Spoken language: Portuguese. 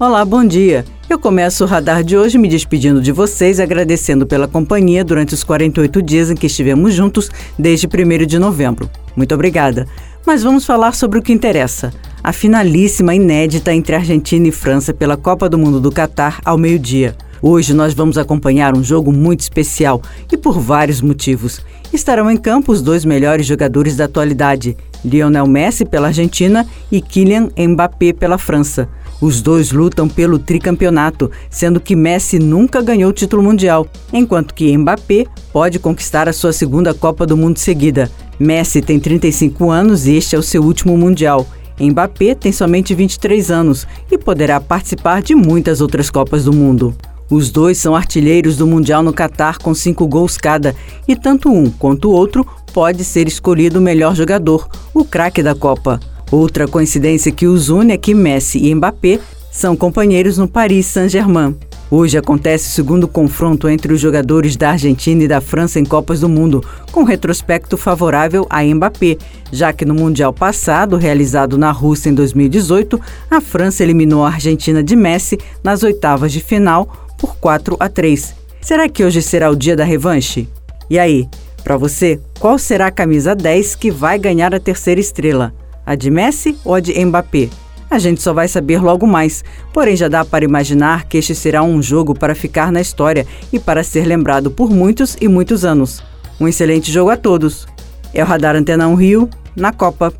Olá, bom dia. Eu começo o radar de hoje me despedindo de vocês, agradecendo pela companhia durante os 48 dias em que estivemos juntos desde 1 de novembro. Muito obrigada. Mas vamos falar sobre o que interessa. A finalíssima inédita entre Argentina e França pela Copa do Mundo do Catar ao meio-dia. Hoje nós vamos acompanhar um jogo muito especial e por vários motivos. Estarão em campo os dois melhores jogadores da atualidade, Lionel Messi pela Argentina e Kylian Mbappé pela França. Os dois lutam pelo tricampeonato, sendo que Messi nunca ganhou o título mundial, enquanto que Mbappé pode conquistar a sua segunda Copa do Mundo seguida. Messi tem 35 anos e este é o seu último mundial. Mbappé tem somente 23 anos e poderá participar de muitas outras Copas do Mundo. Os dois são artilheiros do Mundial no Catar com cinco gols cada, e tanto um quanto o outro pode ser escolhido o melhor jogador, o craque da Copa. Outra coincidência que os une é que Messi e Mbappé são companheiros no Paris Saint-Germain. Hoje acontece o segundo confronto entre os jogadores da Argentina e da França em Copas do Mundo, com retrospecto favorável a Mbappé, já que no Mundial passado, realizado na Rússia em 2018, a França eliminou a Argentina de Messi nas oitavas de final por 4 a 3. Será que hoje será o dia da revanche? E aí, para você, qual será a camisa 10 que vai ganhar a terceira estrela? A de Messi ou a de Mbappé? A gente só vai saber logo mais, porém já dá para imaginar que este será um jogo para ficar na história e para ser lembrado por muitos e muitos anos. Um excelente jogo a todos. É o Radar Antena 1 Rio, na Copa.